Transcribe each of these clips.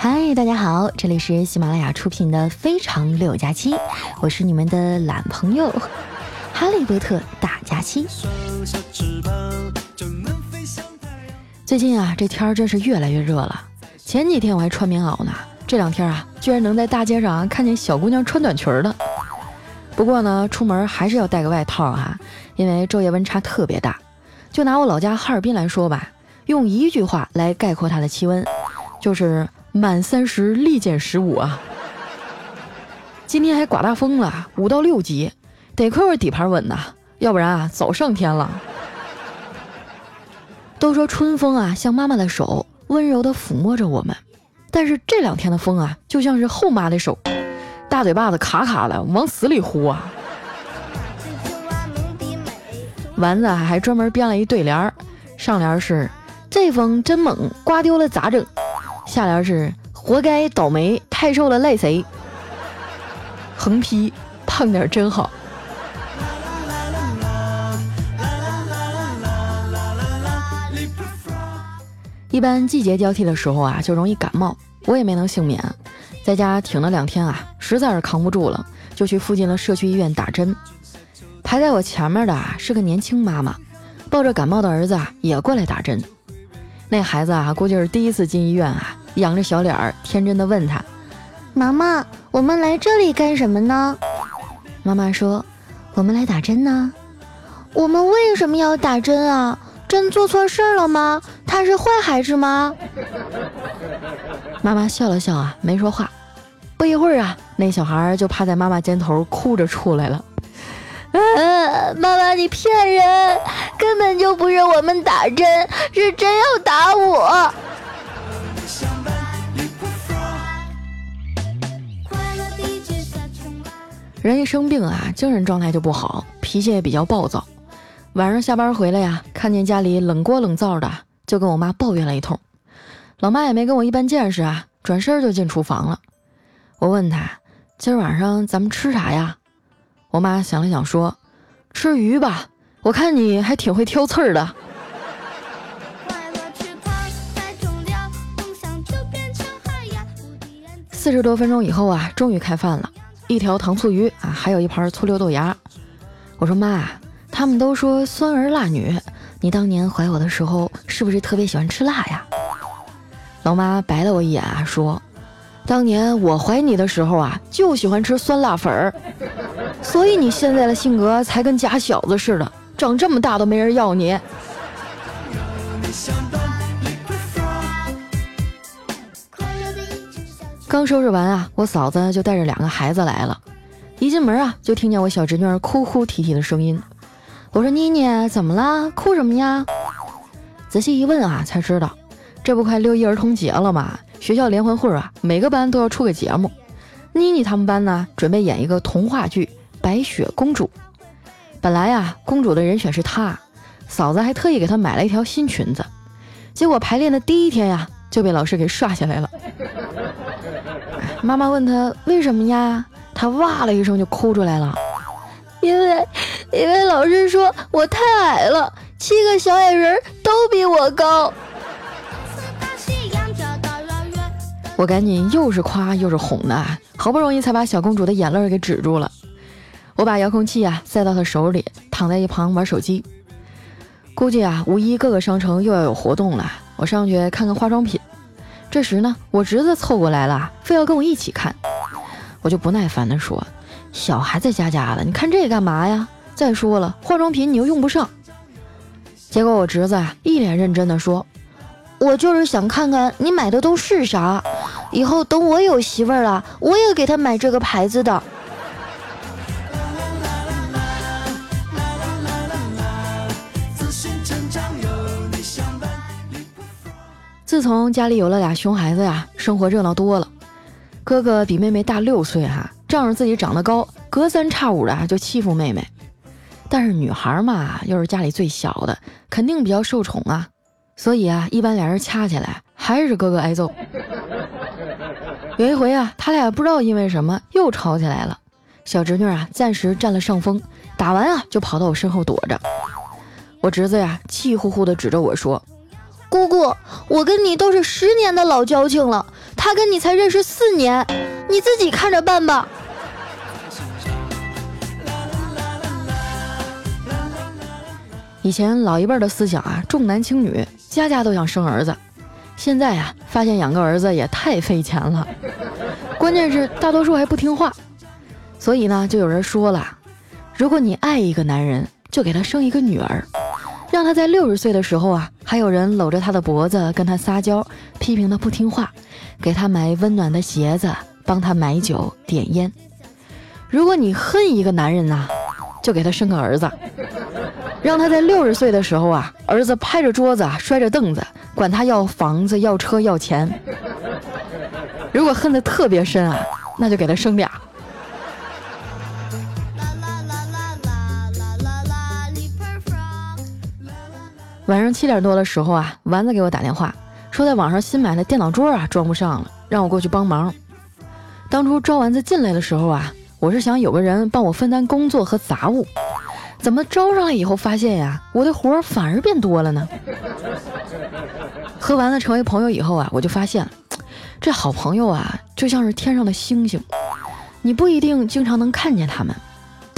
嗨，大家好，这里是喜马拉雅出品的《非常六加七》，我是你们的懒朋友哈利波特大假期。最近啊，这天儿真是越来越热了。前几天我还穿棉袄呢，这两天啊，居然能在大街上看见小姑娘穿短裙的。不过呢，出门还是要带个外套哈，因为昼夜温差特别大。就拿我老家哈尔滨来说吧，用一句话来概括它的气温，就是满三十立减十五啊。今天还刮大风了，五到六级，得亏我底盘稳呐，要不然啊早上天了。都说春风啊像妈妈的手，温柔的抚摸着我们，但是这两天的风啊就像是后妈的手。大嘴巴子卡卡的，往死里呼啊！丸子还专门编了一对联儿，上联是“这风真猛，刮丢了咋整”，下联是“活该倒霉，太瘦了赖谁”。横批：胖点真好。一般季节交替的时候啊，就容易感冒，我也没能幸免。在家挺了两天啊，实在是扛不住了，就去附近的社区医院打针。排在我前面的啊是个年轻妈妈，抱着感冒的儿子啊也过来打针。那孩子啊估计是第一次进医院啊，仰着小脸儿，天真的问他：“妈妈，我们来这里干什么呢？”妈妈说：“我们来打针呢。”“我们为什么要打针啊？针做错事儿了吗？他是坏孩子吗？”妈妈笑了笑啊，没说话。不一会儿啊，那小孩就趴在妈妈肩头哭着出来了。嗯，妈妈你骗人，根本就不是我们打针，是真要打我。人一生病啊，精神状态就不好，脾气也比较暴躁。晚上下班回来呀，看见家里冷锅冷灶的，就跟我妈抱怨了一通。老妈也没跟我一般见识啊，转身就进厨房了。我问他：“今儿晚上咱们吃啥呀？”我妈想了想说：“吃鱼吧，我看你还挺会挑刺儿的。”四十多分钟以后啊，终于开饭了，一条糖醋鱼啊，还有一盘醋溜豆芽。我说：“妈，他们都说酸儿辣女，你当年怀我的时候是不是特别喜欢吃辣呀？”老妈白了我一眼啊，说。当年我怀你的时候啊，就喜欢吃酸辣粉儿，所以你现在的性格才跟假小子似的，长这么大都没人要你。刚收拾完啊，我嫂子就带着两个孩子来了，一进门啊，就听见我小侄女儿哭哭啼啼的声音。我说：“妮妮，怎么了？哭什么呀？”仔细一问啊，才知道，这不快六一儿童节了吗？学校联欢会啊，每个班都要出个节目。妮妮他们班呢，准备演一个童话剧《白雪公主》。本来呀，公主的人选是她，嫂子还特意给她买了一条新裙子。结果排练的第一天呀，就被老师给刷下来了。妈妈问她为什么呀，她哇了一声就哭出来了，因为因为老师说我太矮了，七个小矮人都比我高。我赶紧又是夸又是哄的，好不容易才把小公主的眼泪给止住了。我把遥控器啊塞到他手里，躺在一旁玩手机。估计啊五一各个商城又要有活动了，我上去看看化妆品。这时呢，我侄子凑过来了，非要跟我一起看。我就不耐烦地说：“小孩子家家的，你看这干嘛呀？再说了，化妆品你又用不上。”结果我侄子啊一脸认真地说：“我就是想看看你买的都是啥。”以后等我有媳妇儿了，我也给他买这个牌子的。自从家里有了俩熊孩子呀，生活热闹多了。哥哥比妹妹大六岁哈，仗着自己长得高，隔三差五的就欺负妹妹。但是女孩嘛，又是家里最小的，肯定比较受宠啊。所以啊，一般俩人掐起来，还是哥哥挨揍。有一回啊，他俩不知道因为什么又吵起来了。小侄女啊，暂时占了上风，打完啊就跑到我身后躲着。我侄子呀，气呼呼地指着我说：“姑姑，我跟你都是十年的老交情了，他跟你才认识四年，你自己看着办吧。以前老一辈的思想啊，重男轻女，家家都想生儿子。现在呀，发现养个儿子也太费钱了，关键是大多数还不听话。所以呢，就有人说了，如果你爱一个男人，就给他生一个女儿，让他在六十岁的时候啊，还有人搂着他的脖子跟他撒娇，批评他不听话，给他买温暖的鞋子，帮他买酒点烟。如果你恨一个男人呐，就给他生个儿子。让他在六十岁的时候啊，儿子拍着桌子，摔着凳子，管他要房子、要车、要钱。如果恨得特别深啊，那就给他生俩。晚上七点多的时候啊，丸子给我打电话，说在网上新买的电脑桌啊装不上了，让我过去帮忙。当初招丸子进来的时候啊，我是想有个人帮我分担工作和杂物。怎么招上来以后发现呀，我的活儿反而变多了呢？和丸子成为朋友以后啊，我就发现，这好朋友啊，就像是天上的星星，你不一定经常能看见他们，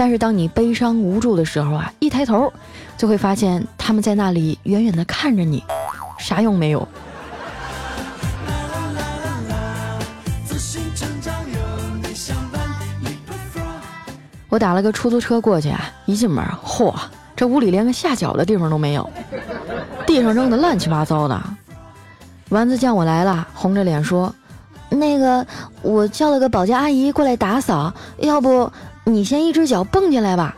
但是当你悲伤无助的时候啊，一抬头就会发现他们在那里远远的看着你，啥用没有。我打了个出租车过去啊，一进门，嚯，这屋里连个下脚的地方都没有，地上扔的乱七八糟的。丸子见我来了，红着脸说：“那个，我叫了个保洁阿姨过来打扫，要不你先一只脚蹦进来吧。”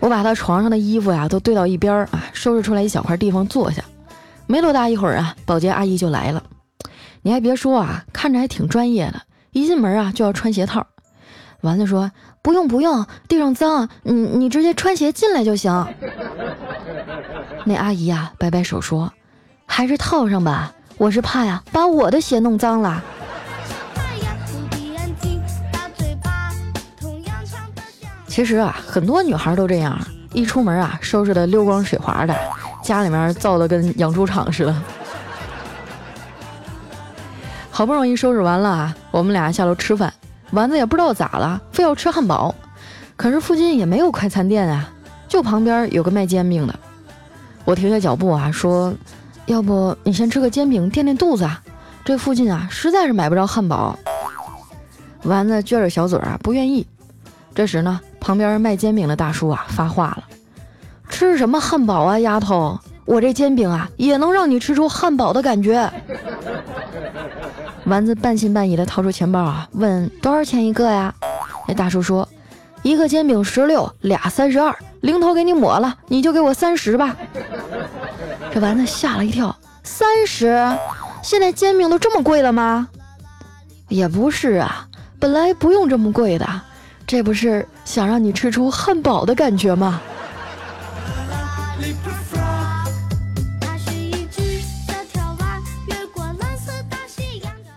我把他床上的衣服呀都堆到一边啊，收拾出来一小块地方坐下。没多大一会儿啊，保洁阿姨就来了。你还别说啊，看着还挺专业的，一进门啊就要穿鞋套。丸子说：“不用不用，地上脏，你你直接穿鞋进来就行。”那阿姨呀，摆摆手说：“还是套上吧，我是怕呀，把我的鞋弄脏了。”其实啊，很多女孩都这样，一出门啊，收拾的溜光水滑的，家里面造的跟养猪场似的。好不容易收拾完了啊，我们俩下楼吃饭。丸子也不知道咋了，非要吃汉堡，可是附近也没有快餐店啊，就旁边有个卖煎饼的。我停下脚步啊，说：“要不你先吃个煎饼垫垫肚子？这附近啊实在是买不着汉堡。”丸子撅着小嘴啊，不愿意。这时呢，旁边卖煎饼的大叔啊发话了：“吃什么汉堡啊，丫头！我这煎饼啊也能让你吃出汉堡的感觉。” 丸子半信半疑的掏出钱包啊，问多少钱一个呀？那大叔说，一个煎饼十六，俩三十二，零头给你抹了，你就给我三十吧。这丸子吓了一跳，三十？现在煎饼都这么贵了吗？也不是啊，本来不用这么贵的，这不是想让你吃出汉堡的感觉吗？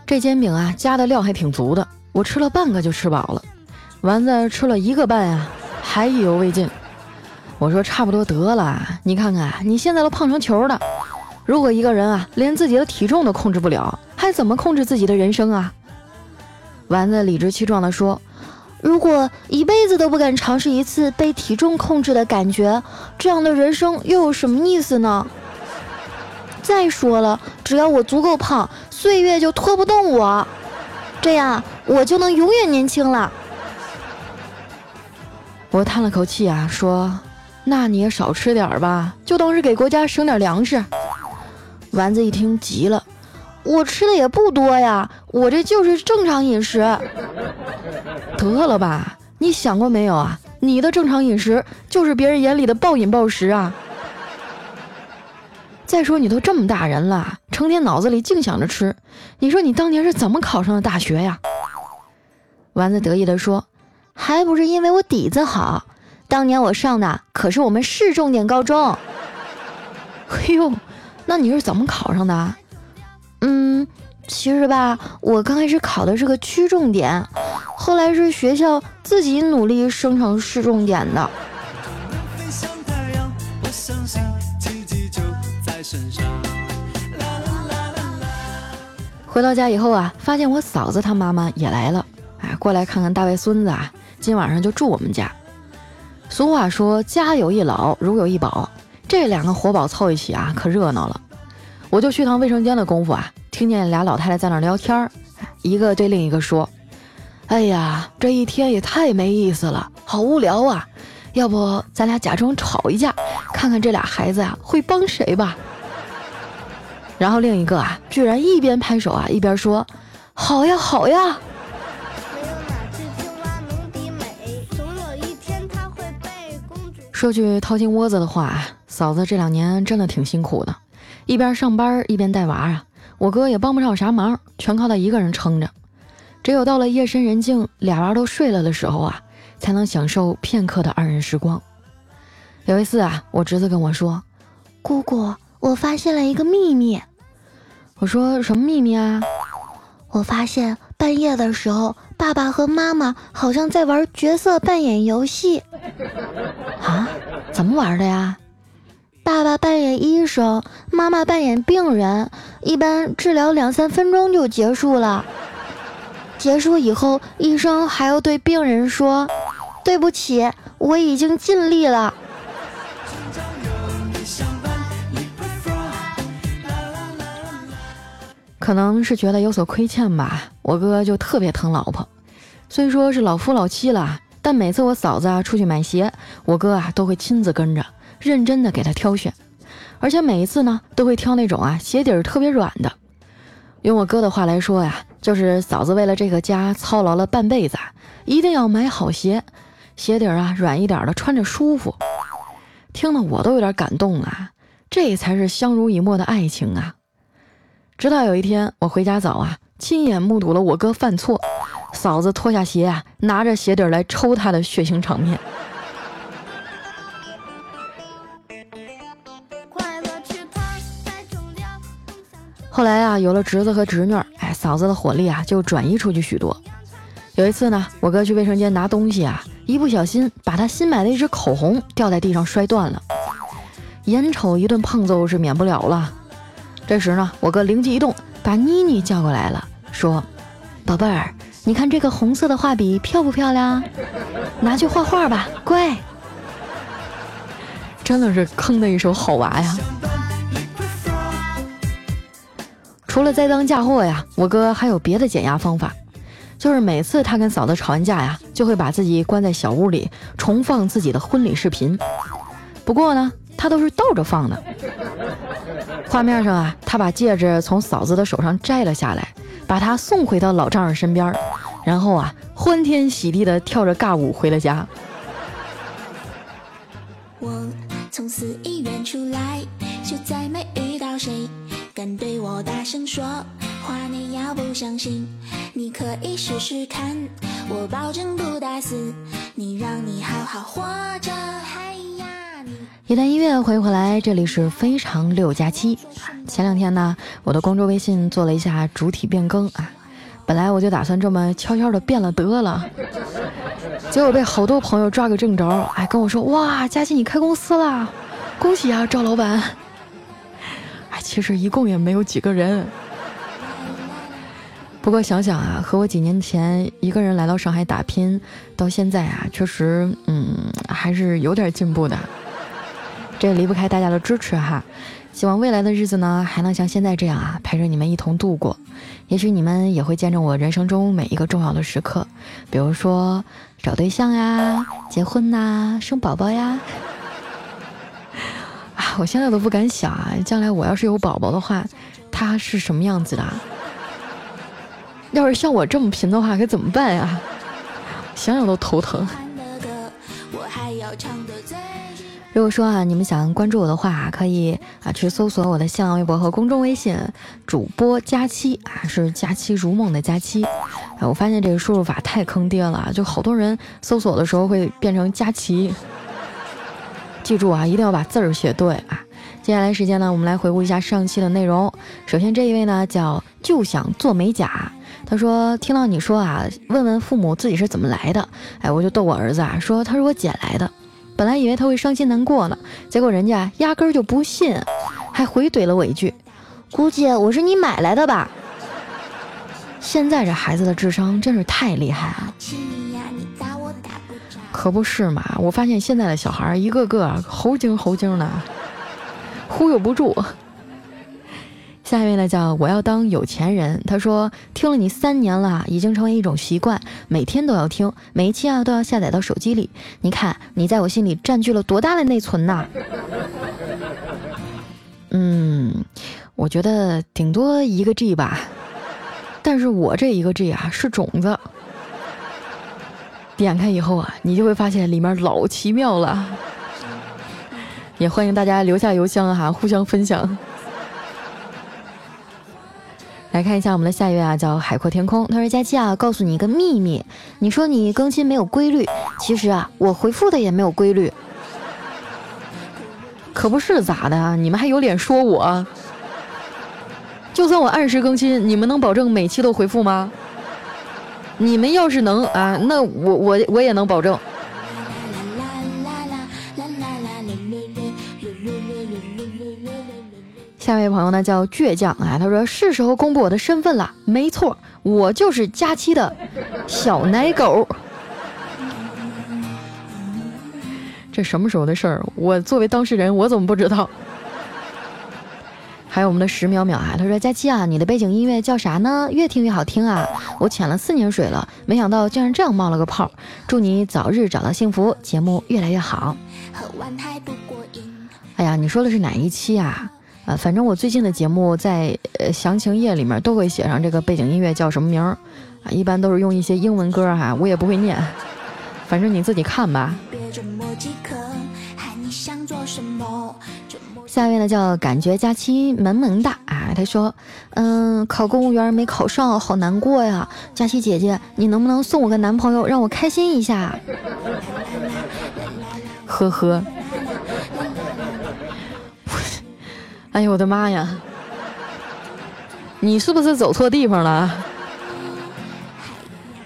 这煎饼啊，加的料还挺足的，我吃了半个就吃饱了。丸子吃了一个半呀，还意犹未尽。我说差不多得了，你看看你现在都胖成球了。如果一个人啊，连自己的体重都控制不了，还怎么控制自己的人生啊？丸子理直气壮地说：“如果一辈子都不敢尝试一次被体重控制的感觉，这样的人生又有什么意思呢？再说了，只要我足够胖。”岁月就拖不动我，这样我就能永远年轻了。我叹了口气啊，说：“那你也少吃点吧，就当是给国家省点粮食。”丸子一听急了：“我吃的也不多呀，我这就是正常饮食。”得了吧，你想过没有啊？你的正常饮食就是别人眼里的暴饮暴食啊！再说你都这么大人了，成天脑子里净想着吃，你说你当年是怎么考上的大学呀？丸子得意地说：“还不是因为我底子好，当年我上的可是我们市重点高中。”哎呦，那你是怎么考上的？嗯，其实吧，我刚开始考的是个区重点，后来是学校自己努力升成市重点的。飞向太阳，我相信奇迹就在身上。啦啦啦啦啦。回到家以后啊，发现我嫂子她妈妈也来了，哎，过来看看大外孙子啊，今晚上就住我们家。俗话说，家有一老，如有一宝，这两个活宝凑一起啊，可热闹了。我就去趟卫生间的功夫啊，听见俩老太太在那聊天儿，一个对另一个说：“哎呀，这一天也太没意思了，好无聊啊！要不咱俩假装吵一架，看看这俩孩子呀会帮谁吧。”然后另一个啊，居然一边拍手啊，一边说：“好呀，好呀。”说句掏心窝子的话，嫂子这两年真的挺辛苦的，一边上班一边带娃啊。我哥也帮不上啥忙，全靠他一个人撑着。只有到了夜深人静，俩娃都睡了的时候啊，才能享受片刻的二人时光。有一次啊，我侄子跟我说：“姑姑。”我发现了一个秘密。我说什么秘密啊？我发现半夜的时候，爸爸和妈妈好像在玩角色扮演游戏。啊？怎么玩的呀？爸爸扮演医生，妈妈扮演病人，一般治疗两三分钟就结束了。结束以后，医生还要对病人说：“对不起，我已经尽力了。”可能是觉得有所亏欠吧，我哥就特别疼老婆。虽说是老夫老妻了，但每次我嫂子啊出去买鞋，我哥啊都会亲自跟着，认真的给他挑选。而且每一次呢，都会挑那种啊鞋底儿特别软的。用我哥的话来说呀，就是嫂子为了这个家操劳了半辈子，一定要买好鞋，鞋底儿啊软一点的，穿着舒服。听得我都有点感动啊，这才是相濡以沫的爱情啊！直到有一天我回家早啊，亲眼目睹了我哥犯错，嫂子脱下鞋啊，拿着鞋底来抽他的血腥场面。后来啊，有了侄子和侄女，哎，嫂子的火力啊就转移出去许多。有一次呢，我哥去卫生间拿东西啊，一不小心把他新买的一支口红掉在地上摔断了，眼瞅一顿胖揍是免不了了。这时呢，我哥灵机一动，把妮妮叫过来了，说：“宝贝儿，你看这个红色的画笔漂不漂亮？拿去画画吧，乖。”真的是坑的一手好娃呀！除了栽赃嫁祸呀，我哥还有别的减压方法，就是每次他跟嫂子吵完架呀，就会把自己关在小屋里，重放自己的婚礼视频。不过呢，他都是倒着放的。画面上啊，他把戒指从嫂子的手上摘了下来，把她送回到老丈人身边，然后啊，欢天喜地的跳着尬舞回了家。我从寺院说话。你要不相信，你可以试试看，我保证不打死你，让你好好活着。一段音乐，欢迎回来，这里是非常六加七。前两天呢，我的公众微信做了一下主体变更啊，本来我就打算这么悄悄的变了得了，结果被好多朋友抓个正着，哎，跟我说哇，佳琪你开公司啦，恭喜啊，赵老板。其实一共也没有几个人，不过想想啊，和我几年前一个人来到上海打拼，到现在啊，确实，嗯，还是有点进步的。这离不开大家的支持哈，希望未来的日子呢还能像现在这样啊陪着你们一同度过，也许你们也会见证我人生中每一个重要的时刻，比如说找对象呀、结婚呐、生宝宝呀。啊，我现在都不敢想啊，将来我要是有宝宝的话，他是什么样子的？要是像我这么贫的话，该怎么办呀？想想都头疼。如果说啊，你们想关注我的话，可以啊去搜索我的新浪微博和公众微信，主播佳期啊，是佳期如梦的佳期。哎，我发现这个输入法太坑爹了，就好多人搜索的时候会变成佳琪。记住啊，一定要把字儿写对啊。接下来时间呢，我们来回顾一下上期的内容。首先这一位呢叫就想做美甲，他说听到你说啊，问问父母自己是怎么来的，哎，我就逗我儿子啊，说他是我捡来的。本来以为他会伤心难过呢，结果人家压根儿就不信，还回怼了我一句：“估计我是你买来的吧。”现在这孩子的智商真是太厉害了。可不是嘛！我发现现在的小孩一个个猴精猴精的，忽悠不住。下一位呢，叫我要当有钱人。他说听了你三年了，已经成为一种习惯，每天都要听，每一期啊都要下载到手机里。你看你在我心里占据了多大的内存呐？嗯，我觉得顶多一个 G 吧。但是我这一个 G 啊是种子，点开以后啊，你就会发现里面老奇妙了。也欢迎大家留下邮箱哈，互相分享。来看一下我们的下一位啊，叫海阔天空。他说：“佳期啊，告诉你一个秘密，你说你更新没有规律，其实啊，我回复的也没有规律。可不是咋的？你们还有脸说我？就算我按时更新，你们能保证每期都回复吗？你们要是能啊，那我我我也能保证。”下一位朋友呢叫倔强啊，他说是时候公布我的身份了，没错，我就是佳期的小奶狗。这什么时候的事儿？我作为当事人，我怎么不知道？还有我们的十秒秒啊，他说佳期啊，你的背景音乐叫啥呢？越听越好听啊！我潜了四年水了，没想到竟然这样冒了个泡。祝你早日找到幸福，节目越来越好。哎呀，你说的是哪一期啊？啊，反正我最近的节目在呃详情页里面都会写上这个背景音乐叫什么名儿啊，一般都是用一些英文歌哈，我也不会念，反正你自己看吧。下一位呢叫感觉假期萌萌哒啊，他说，嗯，考公务员没考上，好难过呀。佳期姐姐，你能不能送我个男朋友，让我开心一下？呵呵。哎呦我的妈呀！你是不是走错地方了？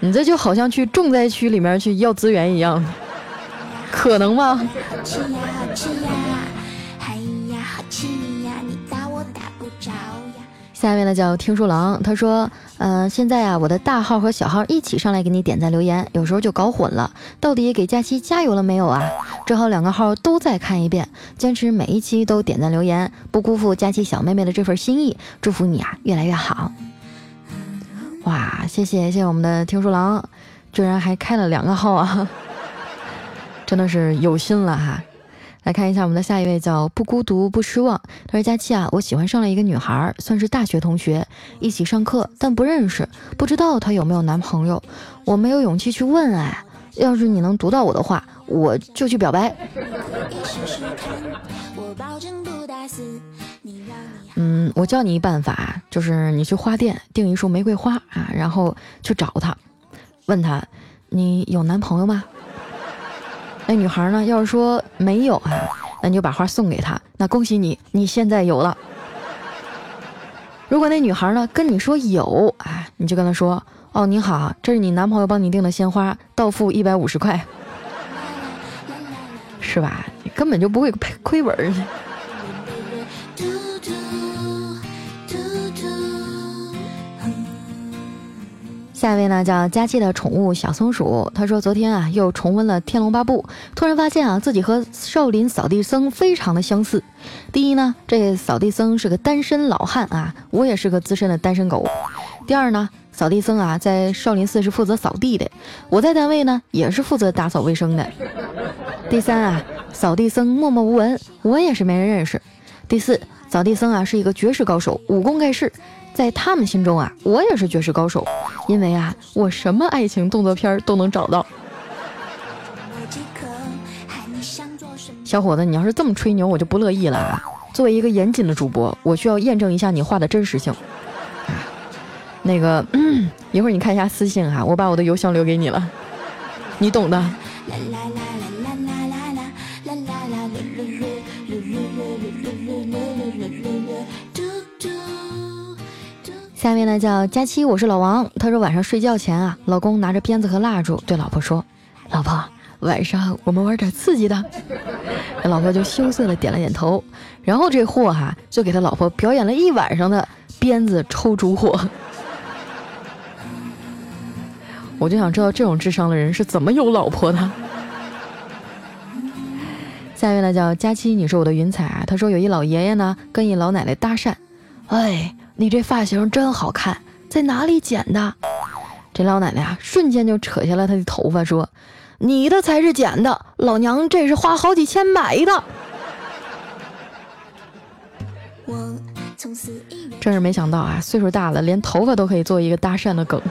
你这就好像去重灾区里面去要资源一样，可能吗？吃呀吃呀下面呢叫听书郎，他说：“嗯，现在啊，我的大号和小号一起上来给你点赞留言，有时候就搞混了，到底给佳期加油了没有啊？只好两个号都再看一遍，坚持每一期都点赞留言，不辜负佳期小妹妹的这份心意，祝福你啊越来越好。”哇，谢谢谢谢我们的听书郎，居然还开了两个号啊，真的是有心了哈。来看一下我们的下一位，叫不孤独不失望。他说：“佳期啊，我喜欢上了一个女孩，算是大学同学，一起上课，但不认识，不知道她有没有男朋友。我没有勇气去问，哎，要是你能读到我的话，我就去表白。”嗯，我教你一办法，就是你去花店订一束玫瑰花啊，然后去找她，问她：“你有男朋友吗？”那女孩呢？要是说没有啊，那你就把花送给她。那恭喜你，你现在有了。如果那女孩呢跟你说有，啊，你就跟她说：“哦，你好，这是你男朋友帮你订的鲜花，到付一百五十块，是吧？你根本就不会亏亏本。”下一位呢叫佳期的宠物小松鼠，他说昨天啊又重温了《天龙八部》，突然发现啊自己和少林扫地僧非常的相似。第一呢，这扫地僧是个单身老汉啊，我也是个资深的单身狗。第二呢，扫地僧啊在少林寺是负责扫地的，我在单位呢也是负责打扫卫生的。第三啊，扫地僧默默无闻，我也是没人认识。第四，扫地僧啊是一个绝世高手，武功盖世。在他们心中啊，我也是绝世高手，因为啊，我什么爱情动作片都能找到。小伙子，你要是这么吹牛，我就不乐意了啊！作为一个严谨的主播，我需要验证一下你话的真实性。那个，一会儿你看一下私信哈，我把我的邮箱留给你了，你懂的。下面呢叫佳期，我是老王。他说晚上睡觉前啊，老公拿着鞭子和蜡烛对老婆说：“老婆，晚上我们玩点刺激的。”老婆就羞涩的点了点头。然后这货哈就给他老婆表演了一晚上的鞭子抽烛火。我就想知道这种智商的人是怎么有老婆的。下面呢叫佳期，你是我的云彩啊。他说有一老爷爷呢跟一老奶奶搭讪，哎，你这发型真好看，在哪里剪的？这老奶奶啊瞬间就扯下了她的头发说，你的才是剪的，老娘这是花好几千买的。真是没想到啊，岁数大了连头发都可以做一个搭讪的梗。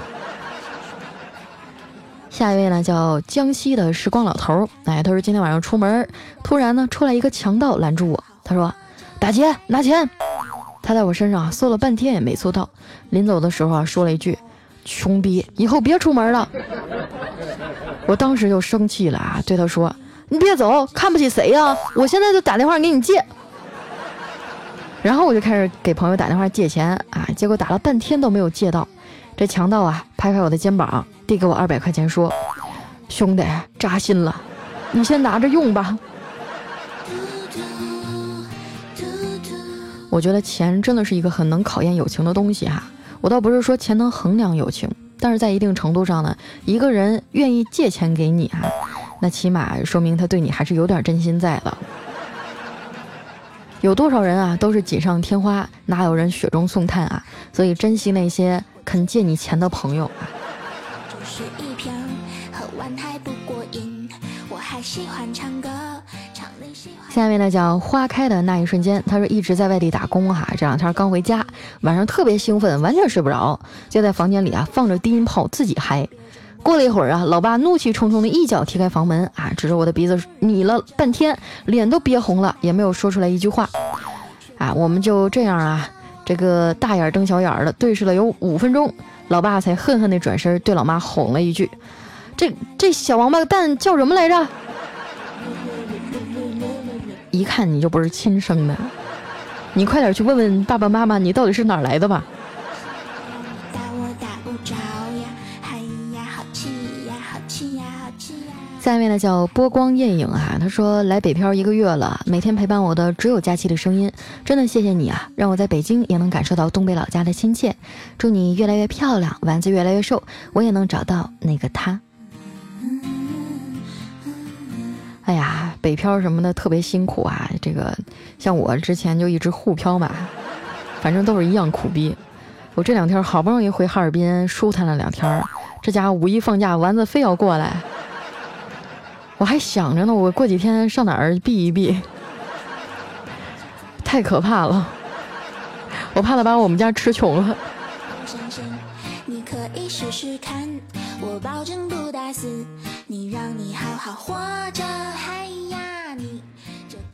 下一位呢，叫江西的时光老头。哎，他说今天晚上出门，突然呢出来一个强盗拦住我。他说：“打劫，拿钱。”他在我身上搜了半天也没搜到。临走的时候啊，说了一句：“穷逼，以后别出门了。” 我当时就生气了啊，对他说：“你别走，看不起谁呀？我现在就打电话给你借。”然后我就开始给朋友打电话借钱啊，结果打了半天都没有借到。这强盗啊，拍拍我的肩膀，递给我二百块钱，说：“兄弟，扎心了，你先拿着用吧。”我觉得钱真的是一个很能考验友情的东西哈。我倒不是说钱能衡量友情，但是在一定程度上呢，一个人愿意借钱给你哈，那起码说明他对你还是有点真心在的。有多少人啊，都是锦上添花，哪有人雪中送炭啊？所以珍惜那些。肯借你钱的朋友。下面呢叫花开的那一瞬间，他说一直在外地打工哈，这两天刚回家，晚上特别兴奋，完全睡不着，就在房间里啊放着低音炮自己嗨。过了一会儿啊，老爸怒气冲冲的一脚踢开房门啊，指着我的鼻子你了半天，脸都憋红了，也没有说出来一句话。啊，我们就这样啊。这个大眼瞪小眼的对视了有五分钟，老爸才恨恨地转身对老妈吼了一句：“这这小王八蛋叫什么来着？”一看你就不是亲生的，你快点去问问爸爸妈妈，你到底是哪来的吧。下面呢叫波光艳影啊，他说来北漂一个月了，每天陪伴我的只有佳期的声音，真的谢谢你啊，让我在北京也能感受到东北老家的亲切。祝你越来越漂亮，丸子越来越瘦，我也能找到那个他。哎呀，北漂什么的特别辛苦啊，这个像我之前就一直沪漂嘛，反正都是一样苦逼。我这两天好不容易回哈尔滨舒坦了两天，这家伙五一放假，丸子非要过来。我还想着呢，我过几天上哪儿避一避，太可怕了，我怕他把我们家吃穷了。你可以试试看，我保证不打死你，让你好好活着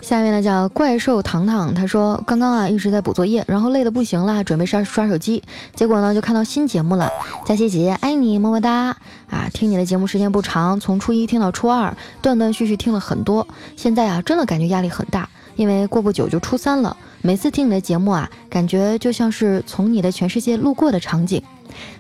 下面呢叫怪兽糖糖，他说刚刚啊一直在补作业，然后累得不行了，准备刷刷手机，结果呢就看到新节目了。佳琪姐姐爱你么么哒啊！听你的节目时间不长，从初一听到初二，断断续续听了很多。现在啊真的感觉压力很大，因为过不久就初三了。每次听你的节目啊，感觉就像是从你的全世界路过的场景。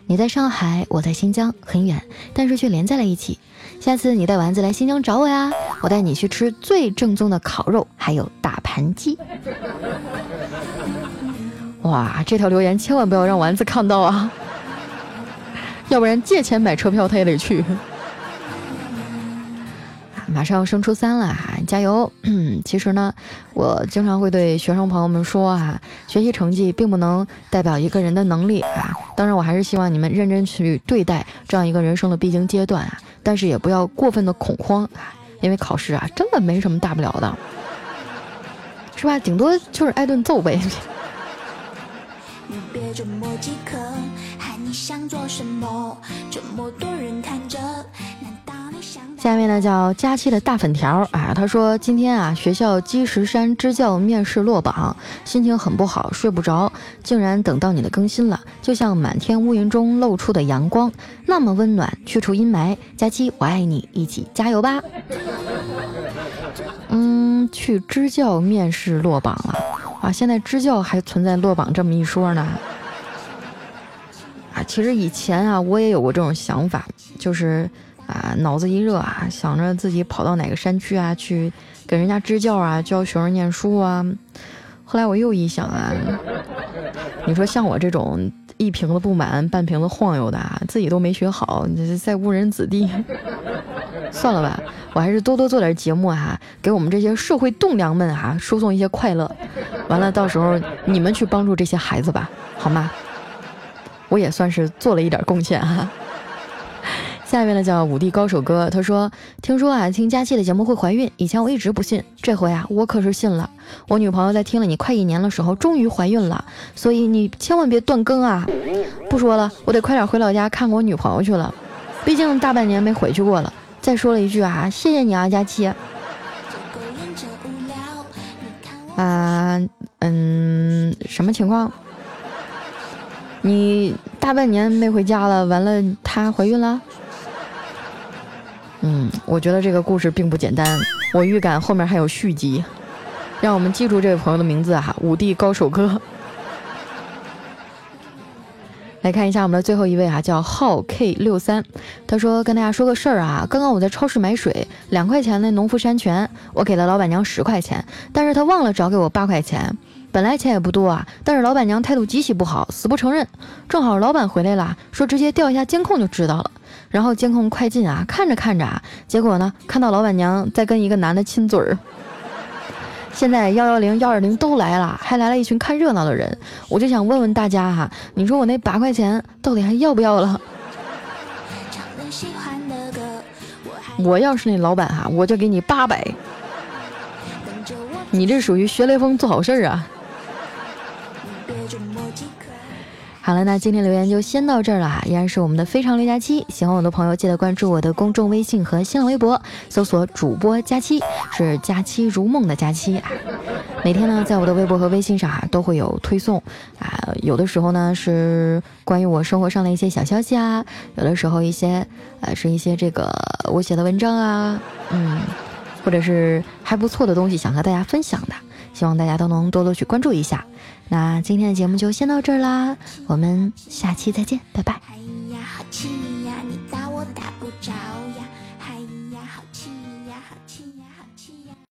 你在上海，我在新疆，很远，但是却连在了一起。下次你带丸子来新疆找我呀，我带你去吃最正宗的烤肉，还有大盘鸡。哇，这条留言千万不要让丸子看到啊，要不然借钱买车票他也得去。马上要升初三了哈，加油！其实呢，我经常会对学生朋友们说啊，学习成绩并不能代表一个人的能力啊。当然，我还是希望你们认真去对待这样一个人生的必经阶段啊。但是也不要过分的恐慌，因为考试啊，真的没什么大不了的，是吧？顶多就是挨顿揍呗。下面呢叫佳期的大粉条啊，他说今天啊学校积石山支教面试落榜，心情很不好，睡不着，竟然等到你的更新了，就像满天乌云中露出的阳光，那么温暖，去除阴霾。佳期，我爱你，一起加油吧。嗯，去支教面试落榜了啊，现在支教还存在落榜这么一说呢。啊，其实以前啊我也有过这种想法，就是。啊，脑子一热啊，想着自己跑到哪个山区啊，去给人家支教啊，教学生念书啊。后来我又一想啊，你说像我这种一瓶子不满半瓶子晃悠的，自己都没学好，你这在误人子弟。算了吧，我还是多多做点节目哈，给我们这些社会栋梁们哈输送一些快乐。完了，到时候你们去帮助这些孩子吧，好吗？我也算是做了一点贡献哈。下面呢叫五帝高手哥，他说：“听说啊，听佳期的节目会怀孕，以前我一直不信，这回啊，我可是信了。我女朋友在听了你快一年的时候，终于怀孕了，所以你千万别断更啊！不说了，我得快点回老家看我女朋友去了，毕竟大半年没回去过了。再说了一句啊，谢谢你啊，佳期。啊，嗯，什么情况？你大半年没回家了，完了，她怀孕了？”嗯，我觉得这个故事并不简单，我预感后面还有续集，让我们记住这位朋友的名字哈，五帝高手哥。来看一下我们的最后一位啊，叫浩 K 六三，他说跟大家说个事儿啊，刚刚我在超市买水，两块钱的农夫山泉，我给了老板娘十块钱，但是他忘了找给我八块钱，本来钱也不多啊，但是老板娘态度极其不好，死不承认，正好老板回来了，说直接调一下监控就知道了。然后监控快进啊，看着看着啊，结果呢，看到老板娘在跟一个男的亲嘴儿。现在幺幺零幺二零都来了，还来了一群看热闹的人，我就想问问大家哈，你说我那八块钱到底还要不要了？我要是那老板哈，我就给你八百。你这属于学雷锋做好事儿啊。好了，那今天留言就先到这儿了哈，依然是我们的非常六加七，喜欢我的朋友记得关注我的公众微信和新浪微博，搜索主播佳期，是佳期如梦的佳期啊。每天呢，在我的微博和微信上哈都会有推送啊，有的时候呢是关于我生活上的一些小消息啊，有的时候一些呃是一些这个我写的文章啊，嗯，或者是还不错的东西想和大家分享的。希望大家都能多多去关注一下。那今天的节目就先到这儿啦，我们下期再见，拜拜。